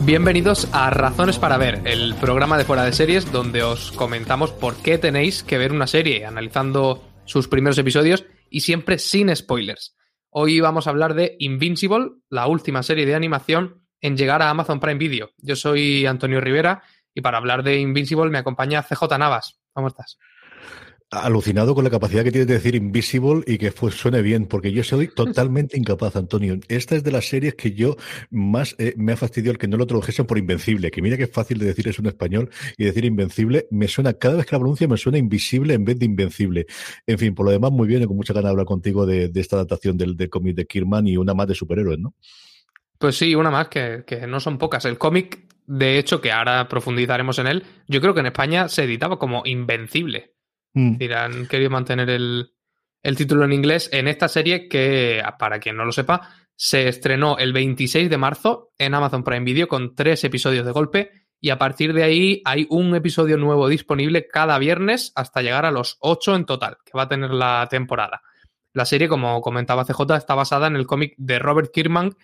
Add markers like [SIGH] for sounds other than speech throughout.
Bienvenidos a Razones para Ver, el programa de fuera de series donde os comentamos por qué tenéis que ver una serie, analizando sus primeros episodios y siempre sin spoilers. Hoy vamos a hablar de Invincible, la última serie de animación en llegar a Amazon Prime Video. Yo soy Antonio Rivera y para hablar de Invincible me acompaña CJ Navas. ¿Cómo estás? Alucinado con la capacidad que tienes de decir Invisible y que suene bien, porque yo soy totalmente incapaz, Antonio. Esta es de las series que yo más eh, me ha fastidiado el que no lo tradujesen por Invencible, que mira que es fácil de decir eso en español y decir Invencible, me suena, cada vez que la pronuncia me suena Invisible en vez de Invencible. En fin, por lo demás, muy bien con mucha ganas de hablar contigo de, esta adaptación del, del cómic de Kirman y una más de superhéroes, ¿no? Pues sí, una más, que, que no son pocas. El cómic, de hecho, que ahora profundizaremos en él, yo creo que en España se editaba como Invencible. Mm. Es decir, han querido mantener el, el título en inglés en esta serie que, para quien no lo sepa, se estrenó el 26 de marzo en Amazon Prime Video con tres episodios de golpe y a partir de ahí hay un episodio nuevo disponible cada viernes hasta llegar a los ocho en total que va a tener la temporada. La serie, como comentaba CJ, está basada en el cómic de Robert Kirkman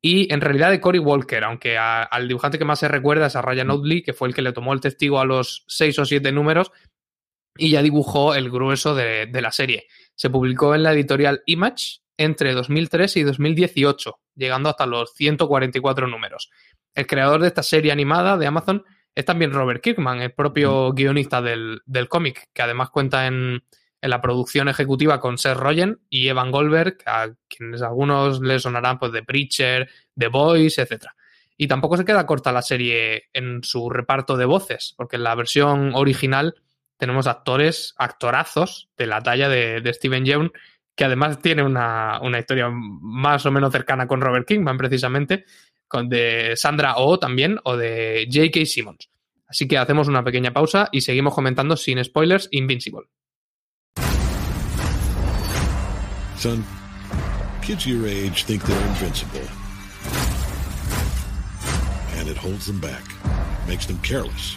y en realidad de Cory Walker, aunque a- al dibujante que más se recuerda es a Ryan Oatley, que fue el que le tomó el testigo a los seis o siete números y ya dibujó el grueso de, de la serie. Se publicó en la editorial Image entre 2003 y 2018, llegando hasta los 144 números. El creador de esta serie animada de Amazon es también Robert Kirkman, el propio guionista del, del cómic, que además cuenta en, en la producción ejecutiva con Seth Rogen y Evan Goldberg, a quienes a algunos les sonarán pues, de Preacher, The Voice, etc. Y tampoco se queda corta la serie en su reparto de voces, porque en la versión original tenemos actores, actorazos de la talla de, de Steven Yeun, que además tiene una, una historia más o menos cercana con Robert Kingman, precisamente, con de Sandra Oh también, o de J.K. Simmons. Así que hacemos una pequeña pausa y seguimos comentando sin spoilers Invincible. Son, kids your age think they're invincible. And it holds them back, makes them careless.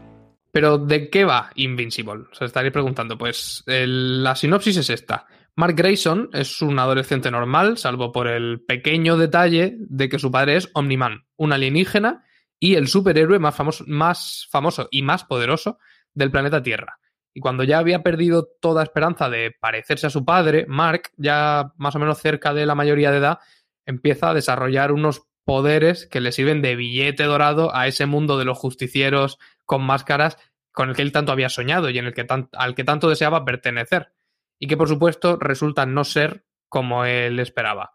Pero ¿de qué va Invincible? Se estaréis preguntando. Pues la sinopsis es esta. Mark Grayson es un adolescente normal, salvo por el pequeño detalle de que su padre es Omniman, un alienígena y el superhéroe más famoso y más poderoso del planeta Tierra. Y cuando ya había perdido toda esperanza de parecerse a su padre, Mark, ya más o menos cerca de la mayoría de edad, empieza a desarrollar unos poderes que le sirven de billete dorado a ese mundo de los justicieros con máscaras con el que él tanto había soñado y en el que tan- al que tanto deseaba pertenecer. Y que por supuesto resultan no ser como él esperaba.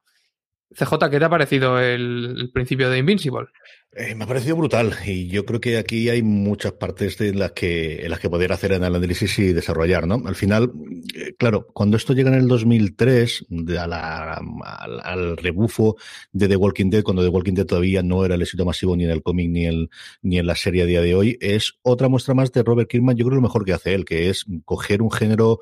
CJ, ¿qué te ha parecido el principio de Invincible? Eh, me ha parecido brutal y yo creo que aquí hay muchas partes de las que en las que poder hacer el análisis y desarrollar, ¿no? Al final, eh, claro, cuando esto llega en el 2003 de a la, al, rebufo de The Walking Dead, cuando The Walking Dead todavía no era el éxito masivo ni en el cómic ni en, la serie a día de hoy, es otra muestra más de Robert Kirkman. Yo creo lo mejor que hace él, que es coger un género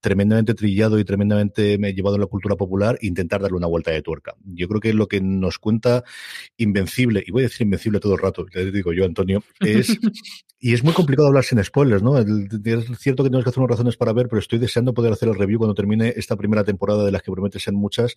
tremendamente trillado y tremendamente llevado en la cultura popular e intentar darle una vuelta de tuerca. Yo creo que lo que nos cuenta Invencible, y voy a decir Invencible invencible todo el rato, te digo yo, Antonio, es, [LAUGHS] y es muy complicado hablar sin spoilers, ¿no? Es cierto que tenemos que hacer unas razones para ver, pero estoy deseando poder hacer el review cuando termine esta primera temporada de las que promete ser muchas,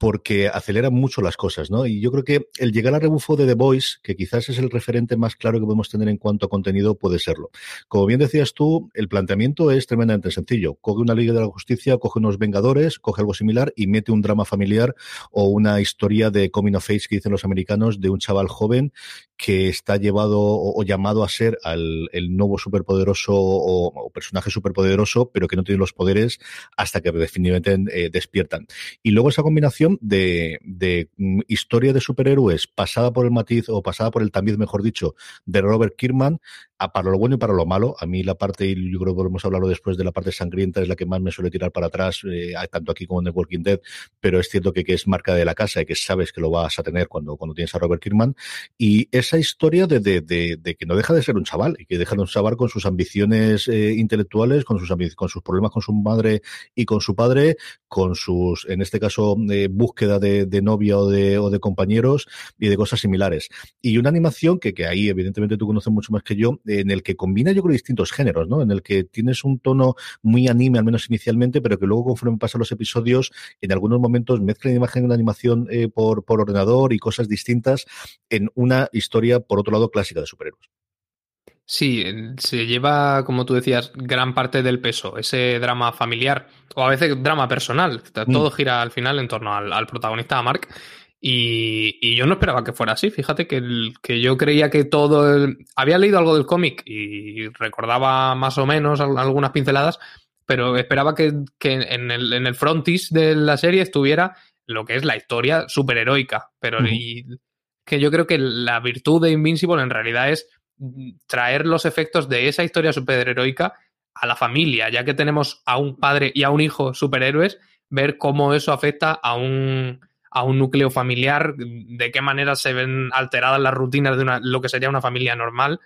porque acelera mucho las cosas, ¿no? Y yo creo que el llegar al rebufo de The Voice, que quizás es el referente más claro que podemos tener en cuanto a contenido, puede serlo. Como bien decías tú, el planteamiento es tremendamente sencillo. Coge una Liga de la Justicia, coge unos Vengadores, coge algo similar y mete un drama familiar o una historia de coming of age que dicen los americanos de un chaval joven que está llevado o, llamado a ser el nuevo superpoderoso o, o, personaje superpoderoso, pero que no tiene los poderes hasta que definitivamente eh, despiertan. Y luego esa combinación de, mm, historia de superhéroes pasada por el matiz o pasada por el tamiz, mejor dicho, de Robert Kirkman, para lo bueno y para lo malo. A mí la parte, y yo creo que volvemos a hablarlo después de la parte sangrienta, es la que más me suele tirar para atrás, eh, tanto aquí como en The Walking Dead, pero es cierto que, que, es marca de la casa y que sabes que lo vas a tener cuando, cuando tienes a Robert Kirkman. Y esa historia de, de que no deja de ser un chaval y que deja de un chaval con sus ambiciones eh, intelectuales, con sus, con sus problemas con su madre y con su padre, con sus, en este caso, eh, búsqueda de, novia o de, o de compañeros y de cosas similares. Y una animación que, ahí evidentemente tú conoces mucho más que yo, en el que combina yo creo distintos géneros, ¿no? En el que tienes un tono muy anime, al menos inicialmente, pero que luego conforme pasan los episodios, en algunos momentos mezclan imagen de animación eh, por ordenador y cosas distintas en una historia, por otro lado, clásica de superhéroes. Sí, se lleva, como tú decías, gran parte del peso, ese drama familiar o a veces drama personal. Todo mm. gira al final en torno al, al protagonista, a Mark. Y, y, yo no esperaba que fuera así. Fíjate que, el, que yo creía que todo. El... Había leído algo del cómic y recordaba más o menos algunas pinceladas, pero esperaba que, que en, el, en el frontis de la serie estuviera lo que es la historia superheroica. Pero mm. y, que yo creo que la virtud de Invincible en realidad es traer los efectos de esa historia superheroica a la familia, ya que tenemos a un padre y a un hijo superhéroes, ver cómo eso afecta a un, a un núcleo familiar, de qué manera se ven alteradas las rutinas de una, lo que sería una familia normal,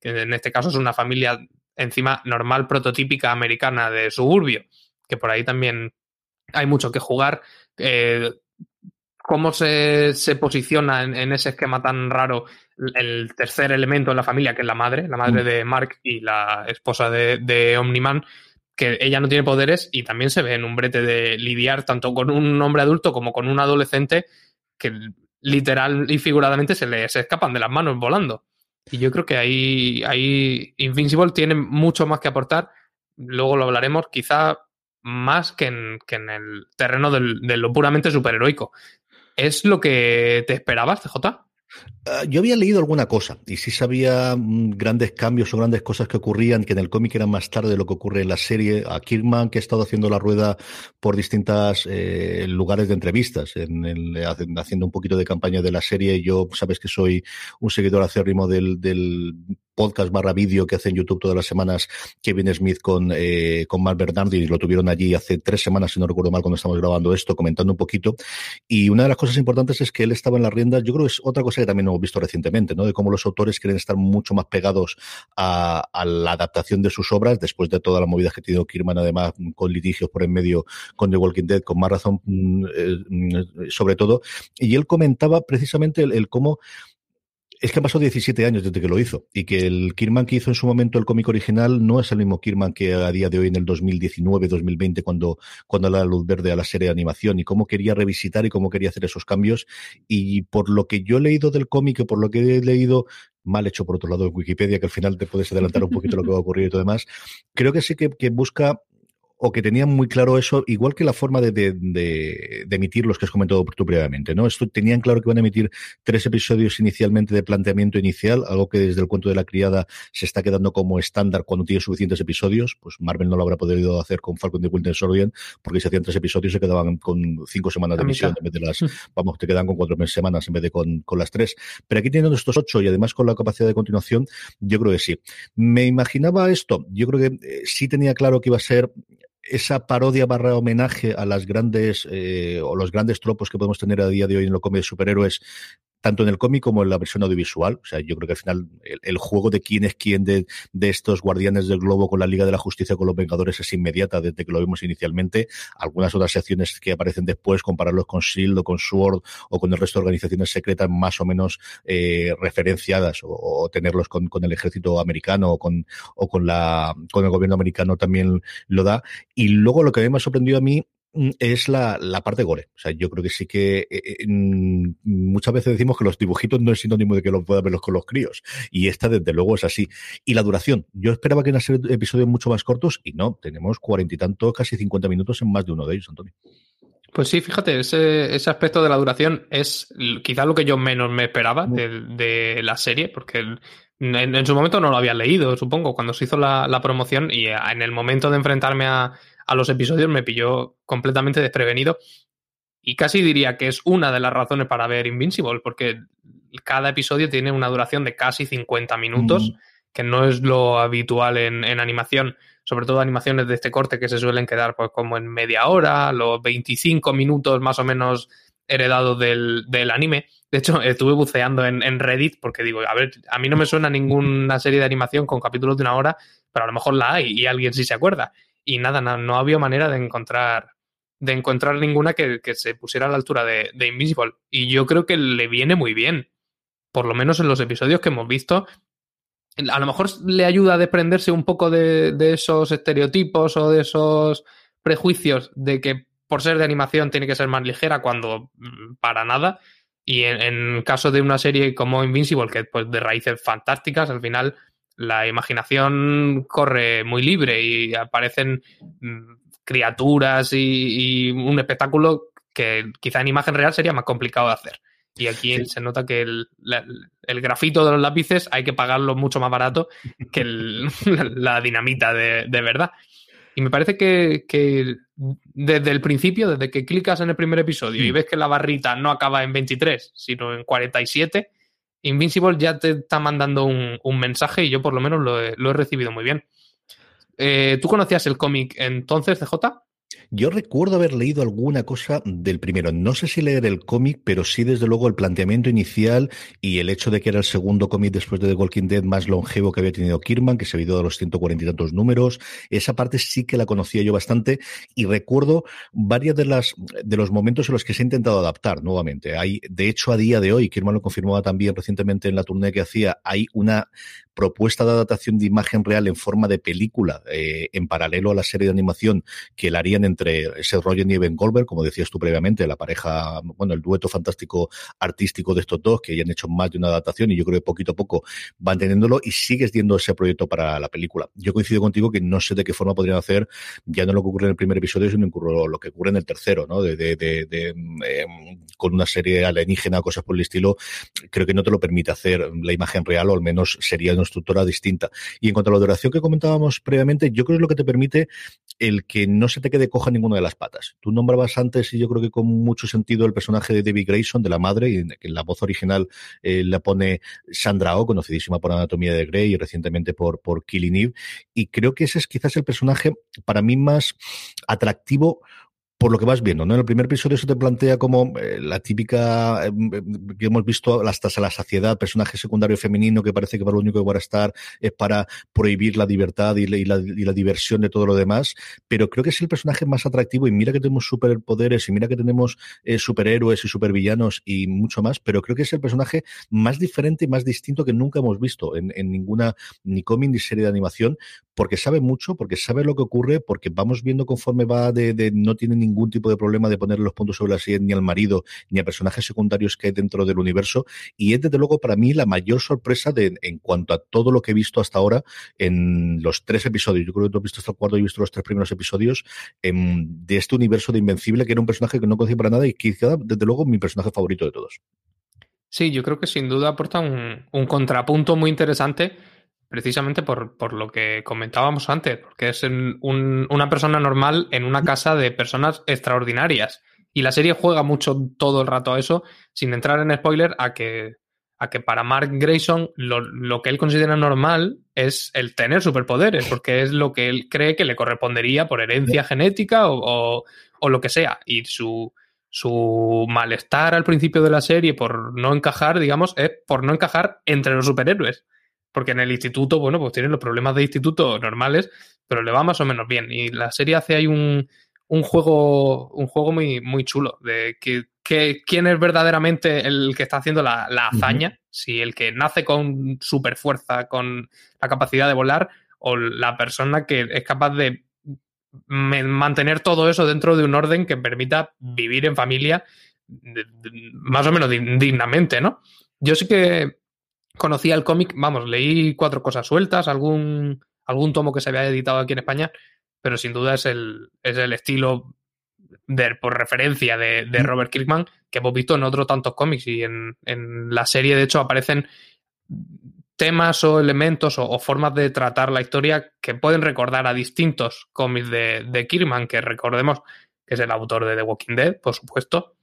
que en este caso es una familia encima normal, prototípica americana de suburbio, que por ahí también hay mucho que jugar. Eh, cómo se, se posiciona en, ese esquema tan raro el tercer elemento en la familia, que es la madre, la madre mm. de Mark y la esposa de, de Omniman, que ella no tiene poderes y también se ve en un brete de lidiar tanto con un hombre adulto como con un adolescente que literal y figuradamente se le se escapan de las manos volando. Y yo creo que ahí, ahí Invincible tiene mucho más que aportar. Luego lo hablaremos, quizá más que en, que en el terreno del, de lo puramente superheroico. ¿Es lo que te esperabas, CJ? Uh, yo había leído alguna cosa y sí sabía mm, grandes cambios o grandes cosas que ocurrían, que en el cómic eran más tarde de lo que ocurre en la serie. A Kirkman, que ha estado haciendo la rueda por distintos eh, lugares de entrevistas, en el, haciendo un poquito de campaña de la serie. Yo, sabes que soy un seguidor acérrimo del podcast barra vídeo que hace en YouTube todas las semanas Kevin Smith con, eh, con Mark Bernardi lo tuvieron allí hace tres semanas, si no recuerdo mal, cuando estamos grabando esto, comentando un poquito. Y una de las cosas importantes es que él estaba en las riendas. Yo creo que es otra cosa que también hemos visto recientemente, ¿no? De cómo los autores quieren estar mucho más pegados a, la adaptación de sus obras, después de toda la movida que ha tenido Kirman, además, con litigios por en medio con The Walking Dead, con más razón, eh, sobre todo. Y él comentaba precisamente el cómo es que han pasado 17 años desde que lo hizo y que el Kirman que hizo en su momento el cómic original no es el mismo Kirman que a día de hoy en el 2019-2020 cuando, cuando la luz verde a la serie de animación y cómo quería revisitar y cómo quería hacer esos cambios. Y por lo que yo he leído del cómic y por lo que he leído, mal hecho por otro lado en Wikipedia, que al final te puedes adelantar un poquito lo que va a ocurrir y todo demás, creo que sí que, que busca o que tenían muy claro eso, igual que la forma de, de, de, de emitir los que has comentado tú previamente, ¿no? Esto tenían claro que van a emitir tres episodios inicialmente de planteamiento inicial, algo que desde el cuento de la criada se está quedando como estándar cuando tiene suficientes episodios, pues Marvel no lo habrá podido hacer con Falcon de Winter Soldier, porque si hacían tres episodios se quedaban con cinco semanas de emisión en vez de las, vamos, te quedan con cuatro semanas en vez de con, con las tres. Pero aquí teniendo estos ocho y además con la capacidad de continuación, yo creo que sí. Me imaginaba esto, yo creo que eh, sí tenía claro que iba a ser esa parodia barra homenaje a las grandes eh, o los grandes tropos que podemos tener a día de hoy en lo cómic de superhéroes tanto en el cómic como en la versión audiovisual. O sea, yo creo que al final el, juego de quién es quién de, de, estos guardianes del globo con la Liga de la Justicia con los Vengadores es inmediata desde que lo vimos inicialmente. Algunas otras secciones que aparecen después, compararlos con SHIELD o con SWORD o con el resto de organizaciones secretas más o menos eh, referenciadas o, o tenerlos con, con, el ejército americano o con, o con, la, con el gobierno americano también lo da. Y luego lo que me ha sorprendido a mí es la, la, parte gore. O sea, yo creo que sí que eh, muchas veces decimos que los dibujitos no es sinónimo de que los puedan verlos con los críos. Y esta, desde luego, es así. Y la duración. Yo esperaba que iban a ser episodios mucho más cortos y no, tenemos cuarenta y tantos, casi cincuenta minutos en más de uno de ellos, Antonio. Pues sí, fíjate, ese, ese aspecto de la duración es quizá lo que yo menos me esperaba de, de la serie, porque en, en, su momento no lo había leído, supongo, cuando se hizo la, la promoción y en el momento de enfrentarme a, a los episodios me pilló completamente desprevenido. Y casi diría que es una de las razones para ver Invincible, porque cada episodio tiene una duración de casi 50 minutos, mm. que no es lo habitual en, en, animación, sobre todo animaciones de este corte que se suelen quedar pues como en media hora, los 25 minutos más o menos heredados del, del anime. De hecho, estuve buceando en, en, Reddit porque digo, a ver, a mí no me suena ninguna serie de animación con capítulos de una hora, pero a lo mejor la hay y alguien sí se acuerda y nada, no, no había manera de encontrar de encontrar ninguna que, que se pusiera a la altura de, de, Invisible. Y yo creo que le viene muy bien. Por lo menos en los episodios que hemos visto. A lo mejor le ayuda a desprenderse un poco de, de esos estereotipos o de esos prejuicios de que por ser de animación tiene que ser más ligera cuando mm, para nada. Y en, caso de una serie como Invincible, que pues de raíces fantásticas, al final la imaginación corre muy libre y aparecen mm, criaturas y, y, un espectáculo que quizá en imagen real sería más complicado de hacer. Y aquí sí. se nota que el, la, el, grafito de los lápices hay que pagarlo mucho más barato [LAUGHS] que el, la dinamita de, de, verdad. Y me parece que, que, desde el principio, desde que clicas en el primer episodio sí. y ves que la barrita no acaba en 23, sino en 47, Invincible ya te está mandando un, un mensaje y yo por lo menos lo he, lo he recibido muy bien. Eh, ¿Tú conocías el cómic entonces, CJ? Yo recuerdo haber leído alguna cosa del primero. No sé si leer el cómic, pero sí, desde luego, el planteamiento inicial y el hecho de que era el segundo cómic después de The Walking Dead más longevo que había tenido Kirman, que se había ido a los 140 y tantos números. Esa parte sí que la conocía yo bastante y recuerdo varias de las de los momentos en los que se ha intentado adaptar nuevamente. Hay, de hecho, a día de hoy, Kirman lo confirmaba también recientemente en la turné que hacía, hay una propuesta de adaptación de imagen real en forma de película eh, en paralelo a la serie de animación que la harían entre Seth Rogen y Evan Goldberg, como decías tú previamente, la pareja, bueno, el dueto fantástico artístico de estos dos que ya han hecho más de una adaptación y yo creo que poquito a poco van teniéndolo y sigues viendo ese proyecto para la película. Yo coincido contigo que no sé de qué forma podrían hacer ya no lo que ocurre en el primer episodio, sino lo que ocurre en el tercero, ¿no? De, de, de, de eh, con una serie alienígena, cosas por el estilo, creo que no te lo permite hacer la imagen real o al menos sería una estructura distinta. Y en cuanto a la duración que comentábamos previamente, yo creo que es lo que te permite el que no se te quede coja ninguna de las patas. Tú nombrabas antes, y yo creo que con mucho sentido, el personaje de Debbie Grayson, de la madre, y en la voz original eh, la pone Sandra Oh, conocidísima por Anatomía de Grey y recientemente por, por Killing Eve. Y creo que ese es quizás el personaje para mí más atractivo por lo que vas viendo, ¿no? En el primer episodio se te plantea como eh, la típica eh, que hemos visto hasta la saciedad, personaje secundario femenino que parece que para lo único que va a estar es para prohibir la libertad y la, diversión de todo lo demás, pero creo que es el personaje más atractivo y mira que tenemos superpoderes y mira que tenemos eh, superhéroes y supervillanos y mucho más, pero creo que es el personaje más diferente y más distinto que nunca hemos visto en, en ninguna ni cómic ni serie de animación, porque sabe mucho, porque sabe lo que ocurre, porque vamos viendo conforme va de, de no tiene ningún ningún tipo de problema de poner los puntos sobre la silla ni al marido ni a personajes secundarios que hay dentro del universo. Y es desde luego para mí la mayor sorpresa de, en cuanto a todo lo que he visto hasta ahora en los tres episodios. Yo creo que has visto hasta el cuarto y he visto los tres primeros episodios em, de este universo de Invencible, que era un personaje que no conocía para nada y quizá, desde luego, mi personaje favorito de todos. Sí, yo creo que sin duda aporta un contrapunto muy interesante precisamente por, por, lo que comentábamos antes, porque es un, una persona normal en una casa de personas extraordinarias. Y la serie juega mucho todo el rato a eso, sin entrar en spoiler, a que, a que para Mark Grayson lo, lo que él considera normal es el tener superpoderes, porque es lo que él cree que le correspondería por herencia genética o, o, o lo que sea. Y su, su malestar al principio de la serie por no encajar, digamos, es por no encajar entre los superhéroes. Porque en el instituto, bueno, pues tiene los problemas de instituto normales, pero le va más o menos bien. Y la serie hace ahí un, un juego, un juego muy, muy chulo de que, que, quién es verdaderamente el que está haciendo la, la hazaña, uh -huh. si el que nace con super fuerza, con la capacidad de volar, o la persona que es capaz de mantener todo eso dentro de un orden que permita vivir en familia más o menos dignamente, ¿no? Yo sí que conocía el cómic, vamos, leí cuatro cosas sueltas, algún, algún tomo que se había editado aquí en España, pero sin duda es el, es el estilo de, por referencia de, de, Robert Kirkman que hemos visto en otros tantos cómics y en, en la serie de hecho aparecen temas o elementos o, o, formas de tratar la historia que pueden recordar a distintos cómics de, de Kirkman, que recordemos que es el autor de The Walking Dead, por supuesto.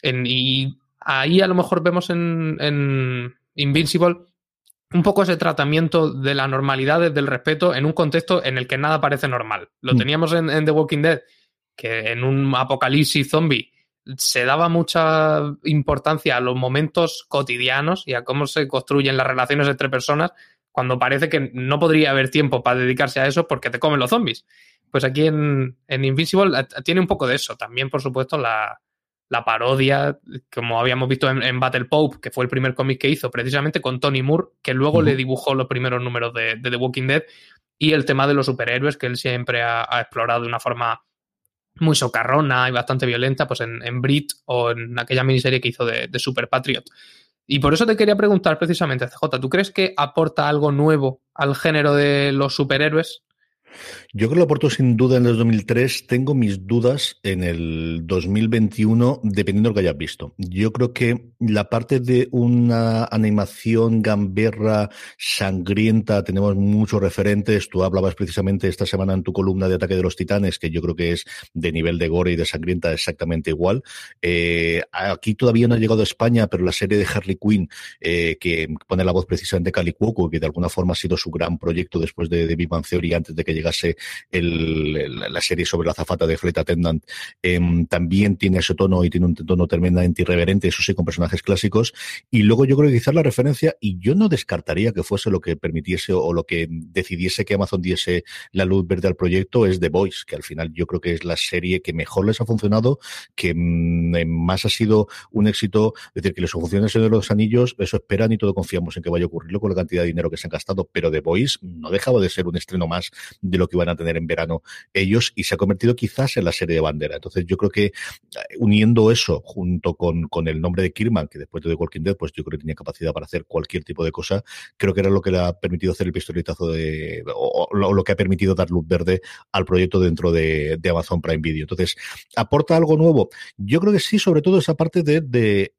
En, y ahí a lo mejor vemos en, en Invincible un poco ese tratamiento de la normalidad, desde el respeto, en un contexto en el que nada parece normal. Lo mm. teníamos en, en, The Walking Dead, que en un apocalipsis zombie se daba mucha importancia a los momentos cotidianos y a cómo se construyen las relaciones entre personas, cuando parece que no podría haber tiempo para dedicarse a eso porque te comen los zombies. Pues aquí en, en Invincible eh, tiene un poco de eso. También, por supuesto, la, la parodia, como habíamos visto en, en, Battle Pope, que fue el primer cómic que hizo, precisamente con Tony Moore, que luego uh -huh. le dibujó los primeros números de, de, The Walking Dead, y el tema de los superhéroes, que él siempre ha, ha explorado de una forma muy socarrona y bastante violenta, pues en, en Brit o en aquella miniserie que hizo de, de, Super Patriot. Y por eso te quería preguntar precisamente, CJ, ¿tú crees que aporta algo nuevo al género de los superhéroes? Yo creo que lo aporto sin duda en el 2003. Tengo mis dudas en el 2021, dependiendo de lo que hayas visto. Yo creo que la parte de una animación gamberra, sangrienta, tenemos muchos referentes. Tú hablabas precisamente esta semana en tu columna de Ataque de los Titanes, que yo creo que es de nivel de gore y de sangrienta exactamente igual. Eh, aquí todavía no ha llegado a España, pero la serie de Harley Quinn, eh, que pone la voz precisamente de Cali Cuoco, que de alguna forma ha sido su gran proyecto después de, de Big Bang Theory antes de que llegase el, el, la serie sobre la zafata de Flight Attendant, eh, también tiene ese tono y tiene un tono tremendamente irreverente, eso sí, con personajes clásicos. Y luego yo creo que quizás la referencia, y yo no descartaría que fuese lo que permitiese o lo que decidiese que Amazon diese la luz verde al proyecto, es The Voice, que al final yo creo que es la serie que mejor les ha funcionado, que mmm, más ha sido un éxito, es decir, que les funciona de los anillos, eso esperan y todo confiamos en que vaya a ocurrirlo con la cantidad de dinero que se han gastado, pero The Voice no dejaba de ser un estreno más de lo que iban a tener en verano ellos y se ha convertido quizás en la serie de bandera. Entonces yo creo que eh, uniendo eso junto con, con el nombre de Kirman, que después de The Walking Dead, pues yo creo que tenía capacidad para hacer cualquier tipo de cosa, creo que era lo que le ha permitido hacer el pistoletazo de, o, lo que ha permitido dar luz verde al proyecto dentro de, de Amazon Prime Video. Entonces, ¿aporta algo nuevo? Yo creo que sí, sobre todo esa parte de, de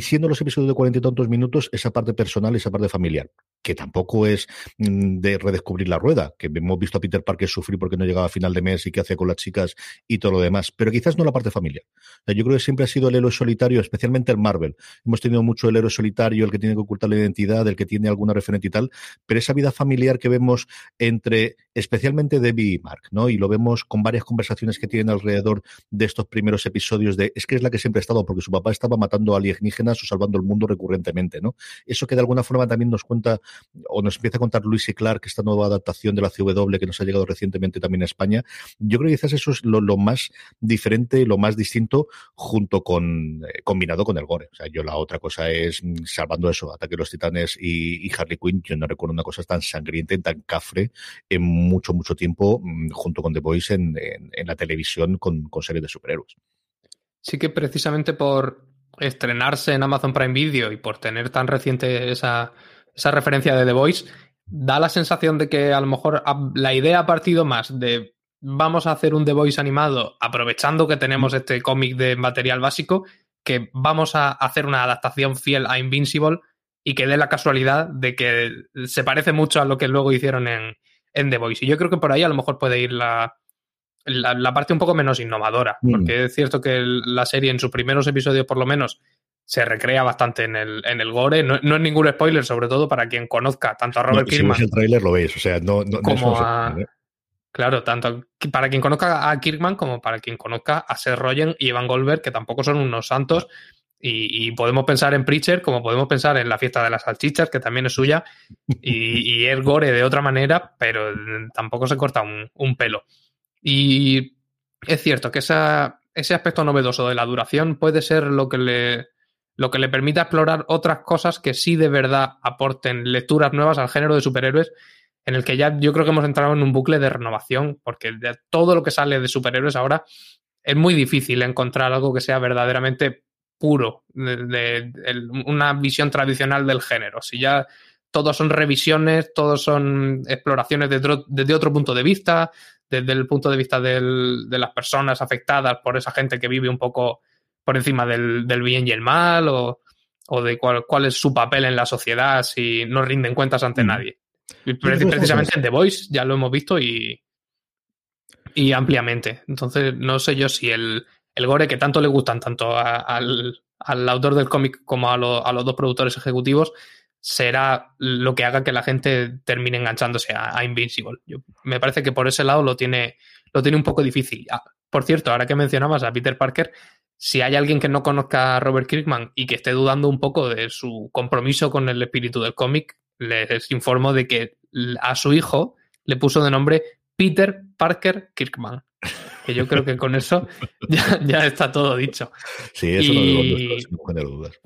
siendo los episodios de cuarenta y tantos minutos, esa parte personal, esa parte familiar, que tampoco es mm, de redescubrir la rueda, que hemos visto a Peter Parker sufrir porque no llegaba a final de mes y qué hace con las chicas y todo lo demás, pero quizás no la parte familiar. Yo creo que siempre ha sido el héroe solitario, especialmente el Marvel. Hemos tenido mucho el héroe solitario, el que tiene que ocultar la identidad, el que tiene alguna referente y tal, pero esa vida familiar que vemos entre especialmente Debbie y Mark, ¿no? Y lo vemos con varias conversaciones que tienen alrededor de estos primeros episodios de es que es la que siempre ha estado porque su papá estaba matando alienígenas o salvando el mundo recurrentemente, ¿no? Eso que de alguna forma también nos cuenta o nos empieza a contar Luis y Clark, esta nueva adaptación de la CW que nos ha llegado recientemente también a España. Yo creo que quizás eso es lo, más diferente, lo más distinto, junto con, eh, combinado con el gore. O sea, yo la otra cosa es, mm, salvando eso, Ataque de los Titanes y, Harley Quinn, yo no recuerdo una cosa tan sangrienta tan cafre en mucho, mucho tiempo, mm, junto con The Voice en la televisión con, con series de superhéroes. Sí que precisamente por estrenarse en Amazon Prime Video y por tener tan reciente esa, esa referencia de The Voice, da la sensación de que a lo mejor la idea ha partido más de vamos a hacer un The Voice animado aprovechando que tenemos este cómic de material básico, que vamos a hacer una adaptación fiel a Invincible y que dé la casualidad de que se parece mucho a lo que luego hicieron en, en The Voice. Y yo creo que por ahí a lo mejor puede ir la, la, la parte un poco menos innovadora, Mm. porque es cierto que la serie en sus primeros episodios por lo menos se recrea bastante en el, en el gore. No, no es ningún spoiler, sobre todo para quien conozca tanto a Robert No, si Kirkman veis el tráiler lo veis, o sea, no, como a-. Claro, tanto para quien conozca a Kirkman como para quien conozca a Seth Rogen y Evan Goldberg, que tampoco son unos santos. Y, y podemos pensar en Preacher, como podemos pensar en la fiesta de las salchichas, que también es suya, y, y [LAUGHS] es gore de otra manera, pero tampoco se corta un, un pelo. Y es cierto que esa, ese aspecto novedoso de la duración puede ser lo que le lo que le permita explorar otras cosas que sí de verdad aporten lecturas nuevas al género de superhéroes, en el que ya yo creo que hemos entrado en un bucle de renovación, porque de todo lo que sale de superhéroes ahora es muy difícil encontrar algo que sea verdaderamente puro, de, una visión tradicional del género. Si ya todos son revisiones, todos son exploraciones desde otro, punto de vista, desde el punto de vista de las personas afectadas por esa gente que vive un poco por encima del, del bien y el mal, o, o de cuál, cuál es su papel en la sociedad si no rinden cuentas ante Mm. nadie. Y precisamente en en The Voice ya lo hemos visto y, y ampliamente. Entonces, no sé yo si el, el gore que tanto le gustan tanto a- al, al autor del cómic como a, lo- a los dos productores ejecutivos será lo que haga que la gente termine enganchándose a, a Invincible. Yo- me parece que por ese lado lo tiene, lo tiene un poco difícil. Ah, por cierto, ahora que mencionabas a Peter Parker, si hay alguien que no conozca a Robert Kirkman y que esté dudando un poco de su compromiso con el espíritu del cómic, les informo de que a su hijo le puso de nombre Peter Parker Kirkman. Que yo creo que con eso [LAUGHS] ya, ya está todo dicho. Sí, eso no Y- lo digo, sin de dudas.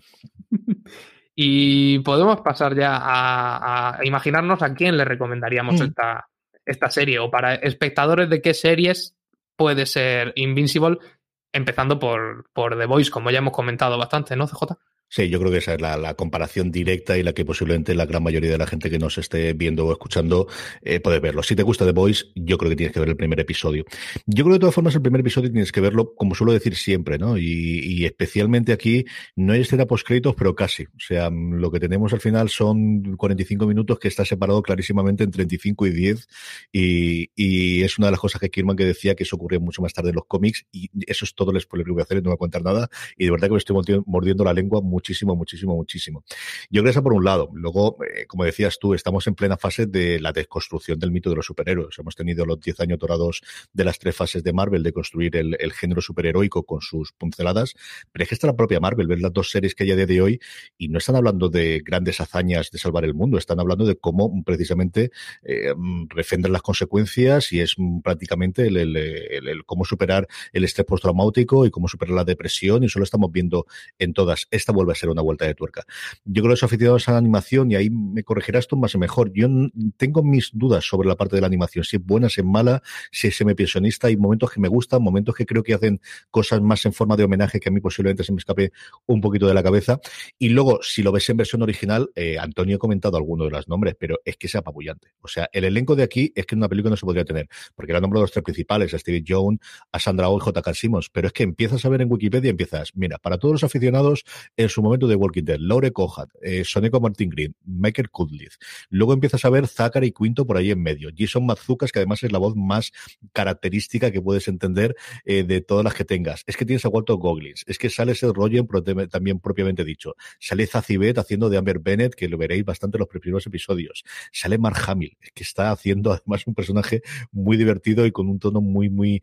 Y podemos pasar ya a, a imaginarnos a quién le recomendaríamos Mm. esta, esta serie o para espectadores de qué series puede ser Invincible, empezando por, por The Voice, como ya hemos comentado bastante, ¿no, CJ? Sí, yo creo que esa es la, la comparación directa y la que posiblemente la gran mayoría de la gente que nos esté viendo o escuchando eh, puede verlo. Si te gusta The Voice, yo creo que tienes que ver el primer episodio. Yo creo que de todas formas el primer episodio tienes que verlo, como suelo decir siempre, ¿no? Y, y especialmente aquí no hay escena post-créditos, pero casi. O sea, mm, lo que tenemos al final son 45 minutos que está separado clarísimamente en 35 y 10 y, y es una de las cosas que Kirman que decía que eso ocurría mucho más tarde en los cómics y eso es todo el spoiler que voy a hacer no voy a contar nada y de verdad que me estoy mordi- mordiendo la lengua muchísimo, muchísimo, muchísimo. Yo creo que eso por un lado. Luego, eh, como decías tú, estamos en plena fase de la desconstrucción del mito de los superhéroes. Hemos tenido los 10 años dorados de las tres fases de Marvel de construir el, el género superheroico con sus pinceladas, pero es que está la propia Marvel, ver las dos series que hay a día de hoy y no están hablando de grandes hazañas de salvar el mundo, están hablando de cómo precisamente eh, mm, las consecuencias y es mm, prácticamente el cómo superar el estrés postraumático y cómo superar la depresión y eso lo estamos viendo en todas. Esta vuelve a ser una vuelta de tuerca. Yo creo que los aficionados a la animación, y ahí me corregirás tú más y mejor, yo tengo mis dudas sobre la parte de la animación, si es buena, si es mala, si es semipensionista, hay momentos que me gustan, momentos que creo que hacen cosas más en forma de homenaje que a mí posiblemente se me escape un poquito de la cabeza. Y luego, si lo ves en versión original, eh, Antonio ha comentado algunos de los nombres, pero es que es apabullante. O sea, el elenco de aquí es que en una película no se podría tener, porque era nombre de los tres principales, a Steve Jones, a Sandra Oh y J.K. Simmons, pero es que empiezas a ver en Wikipedia, empiezas, mira, para todos los aficionados en su momento de Walking Dead, Laure Cohat, eh, Soneko Martin Green, Michael Kudlitz, luego empiezas a ver Zachary Quinto por ahí en medio, Jason Mazucas, que además es la voz más característica que puedes entender eh, de todas las que tengas. Es que tienes a Walter Goggins, es que sale Rogen pro- también propiamente dicho, sale Zazibet haciendo de Amber Bennett, que lo veréis bastante en los primeros episodios, sale Mark Hamill, que está haciendo además un personaje muy divertido y con un tono muy, muy,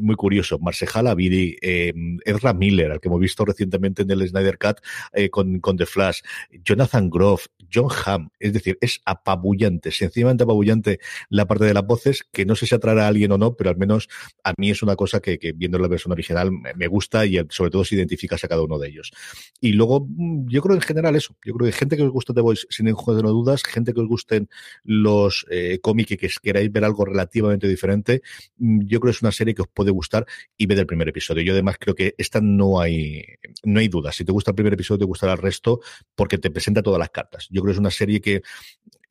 muy curioso. Marcejala Viri, eh, Ezra Miller, al que hemos visto recientemente en el Snyder Cut, eh, con, con The Flash, Jonathan Groff, John Hamm, es decir, es apabullante, sencillamente apabullante la parte de las voces, que no sé si atraerá a alguien o no, pero al menos a mí es una cosa que, viendo la versión original me, gusta y sobre todo si identificas a cada uno de ellos. Y luego, mm, yo creo en general eso, yo creo que gente que os gusta The Voice sin ningún de dudas, gente que os gusten los eh, cómics y que queráis ver algo relativamente diferente, mm, yo creo que es una serie que os puede gustar y ver el primer episodio. Yo además creo que esta no hay, no hay duda. Si te gusta el primer episodio, te gustará el resto porque te presenta todas las cartas. Creo que es una serie que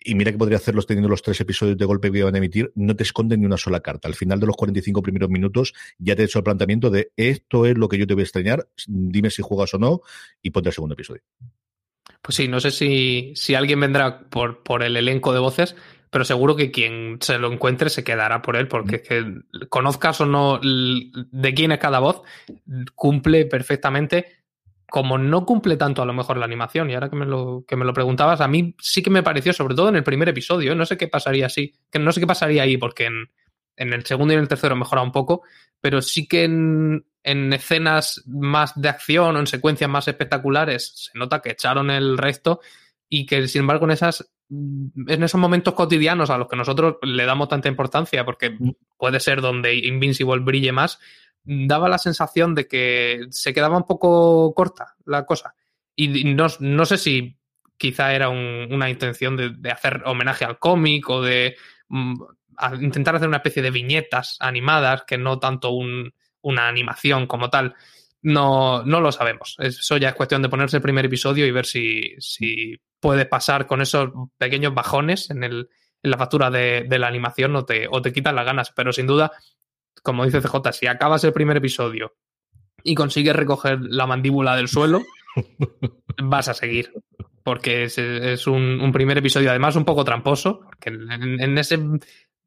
y mira que podría hacerlos teniendo los tres episodios de golpe que iban a emitir, no te esconden ni una sola carta. Al final de los 45 primeros minutos ya te he hecho el planteamiento de esto es lo que yo te voy a extrañar, dime si juegas o no y ponte el segundo episodio. Pues sí, no sé si, si alguien vendrá por, por el elenco de voces, pero seguro que quien se lo encuentre se quedará por él, porque que conozcas o no de quién es cada voz, cumple perfectamente. Como no cumple tanto a lo mejor la animación, y ahora que me lo, que me lo preguntabas, a mí sí que me pareció, sobre todo en el primer episodio, ¿eh? no sé qué pasaría así, que no sé qué pasaría ahí, porque en, en el segundo y en el tercero mejora un poco, pero sí que en, en escenas más de acción o en secuencias más espectaculares se nota que echaron el resto y que sin embargo en esas en esos momentos cotidianos a los que nosotros le damos tanta importancia porque puede ser donde Invincible brille más daba la sensación de que se quedaba un poco corta la cosa y no, no sé si quizá era un, una intención de, hacer homenaje al cómic o de mm, intentar hacer una especie de viñetas animadas que no tanto un, una animación como tal. No, no lo sabemos. Eso ya es cuestión de ponerse el primer episodio y ver si, si puede pasar con esos pequeños bajones en, el, en la factura de, de, la animación o te, o te quitan las ganas. Pero sin duda, como dice CJ, si acabas el primer episodio y consigues recoger la mandíbula del suelo, [LAUGHS] vas a seguir. Porque es, es un, un, primer episodio, además, un poco tramposo. Porque en, en ese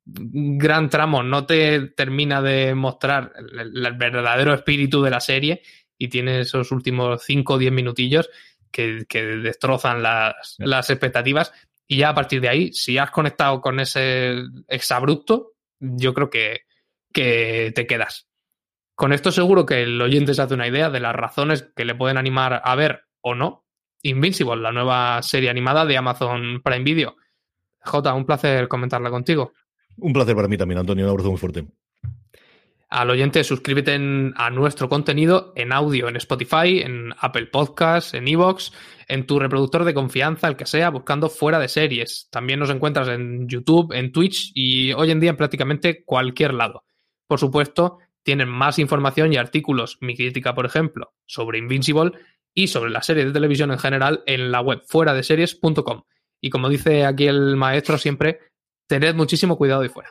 gran tramo no te termina de mostrar el, el, verdadero espíritu de la serie y tiene esos últimos 5 o 10 minutillos que, que destrozan las, las, expectativas y ya a partir de ahí, si has conectado con ese exabrupto, yo creo que, que te quedas. Con esto seguro que el oyente se hace una idea de las razones que le pueden animar a ver o no Invincible, la nueva serie animada de Amazon Prime Video. J, un placer comentarla contigo. Un placer para mí también, Antonio. Un abrazo muy fuerte. Al oyente, suscríbete en, a nuestro contenido en audio, en Spotify, en Apple Podcasts, en Evox, en tu reproductor de confianza, el que sea, buscando fuera de series. También nos encuentras en YouTube, en Twitch y hoy en día en prácticamente cualquier lado. Por supuesto, tienen más información y artículos, mi crítica, por ejemplo, sobre Invincible y sobre la serie de televisión en general en la web fuera de series.com. Y como dice aquí el maestro siempre, tened muchísimo cuidado de fuera.